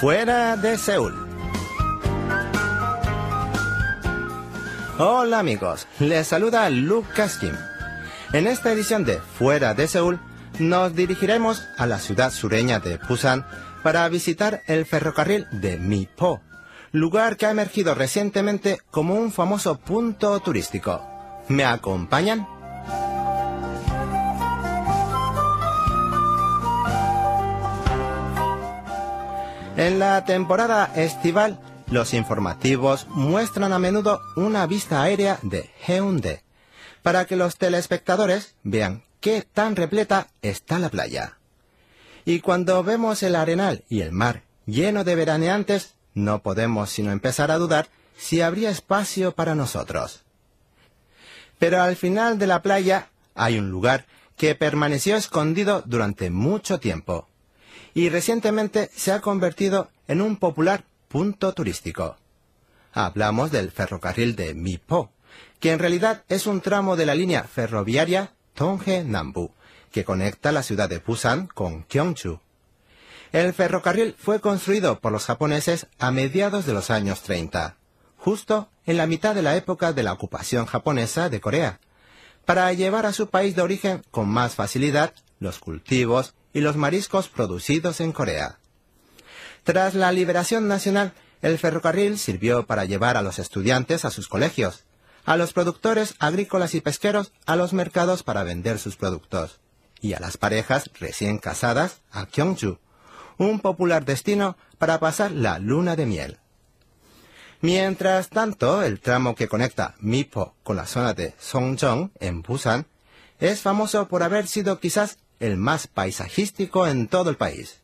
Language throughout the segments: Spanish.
Fuera de Seúl. Hola amigos, les saluda Lucas Kim. En esta edición de Fuera de Seúl nos dirigiremos a la ciudad sureña de Busan para visitar el ferrocarril de Mipo, lugar que ha emergido recientemente como un famoso punto turístico. ¿Me acompañan? En la temporada estival, los informativos muestran a menudo una vista aérea de Heunde, para que los telespectadores vean qué tan repleta está la playa. Y cuando vemos el arenal y el mar lleno de veraneantes, no podemos sino empezar a dudar si habría espacio para nosotros. Pero al final de la playa hay un lugar que permaneció escondido durante mucho tiempo y recientemente se ha convertido en un popular punto turístico. Hablamos del ferrocarril de Mipo, que en realidad es un tramo de la línea ferroviaria Tonghe-Nambu, que conecta la ciudad de Busan con Gyeongju. El ferrocarril fue construido por los japoneses a mediados de los años 30, justo en la mitad de la época de la ocupación japonesa de Corea, para llevar a su país de origen con más facilidad los cultivos y los mariscos producidos en Corea. Tras la liberación nacional, el ferrocarril sirvió para llevar a los estudiantes a sus colegios, a los productores agrícolas y pesqueros a los mercados para vender sus productos, y a las parejas recién casadas a Gyeongju, un popular destino para pasar la luna de miel. Mientras tanto, el tramo que conecta Mipo con la zona de Songjeong, en Busan, es famoso por haber sido quizás el más paisajístico en todo el país.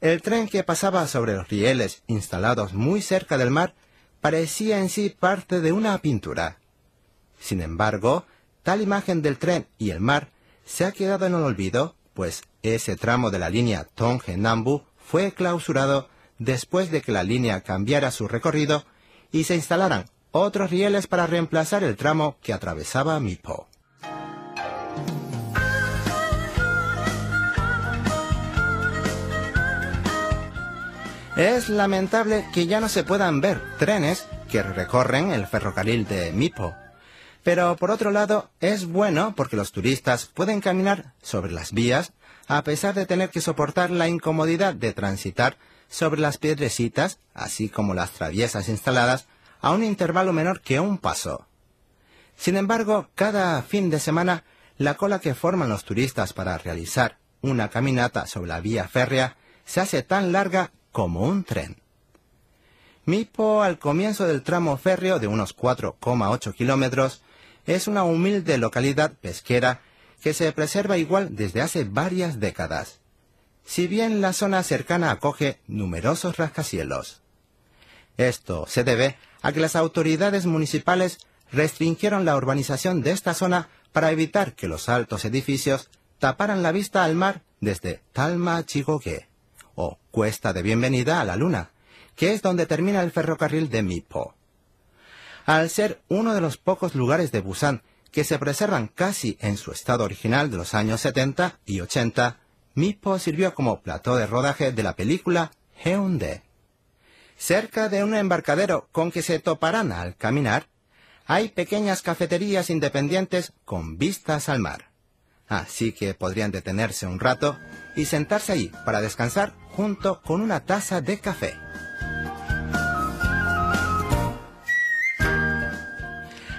El tren que pasaba sobre los rieles instalados muy cerca del mar parecía en sí parte de una pintura. Sin embargo, tal imagen del tren y el mar se ha quedado en el olvido, pues ese tramo de la línea Tonghe-Nambu fue clausurado después de que la línea cambiara su recorrido y se instalaran otros rieles para reemplazar el tramo que atravesaba Mipo. Es lamentable que ya no se puedan ver trenes que recorren el ferrocarril de Mipo. Pero por otro lado, es bueno porque los turistas pueden caminar sobre las vías a pesar de tener que soportar la incomodidad de transitar sobre las piedrecitas, así como las traviesas instaladas, a un intervalo menor que un paso. Sin embargo, cada fin de semana, la cola que forman los turistas para realizar una caminata sobre la vía férrea se hace tan larga como un tren. Mipo, al comienzo del tramo férreo de unos 4,8 kilómetros, es una humilde localidad pesquera que se preserva igual desde hace varias décadas, si bien la zona cercana acoge numerosos rascacielos. Esto se debe a que las autoridades municipales restringieron la urbanización de esta zona para evitar que los altos edificios taparan la vista al mar desde Talma Cuesta de Bienvenida a la Luna, que es donde termina el ferrocarril de Mipo. Al ser uno de los pocos lugares de Busan que se preservan casi en su estado original de los años 70 y 80, Mipo sirvió como plató de rodaje de la película Heunde. Cerca de un embarcadero con que se toparán al caminar, hay pequeñas cafeterías independientes con vistas al mar. Así que podrían detenerse un rato y sentarse allí para descansar junto con una taza de café.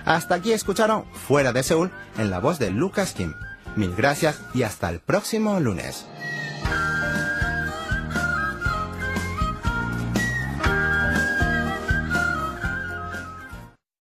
Hasta aquí escucharon Fuera de Seúl en la voz de Lucas Kim. Mil gracias y hasta el próximo lunes.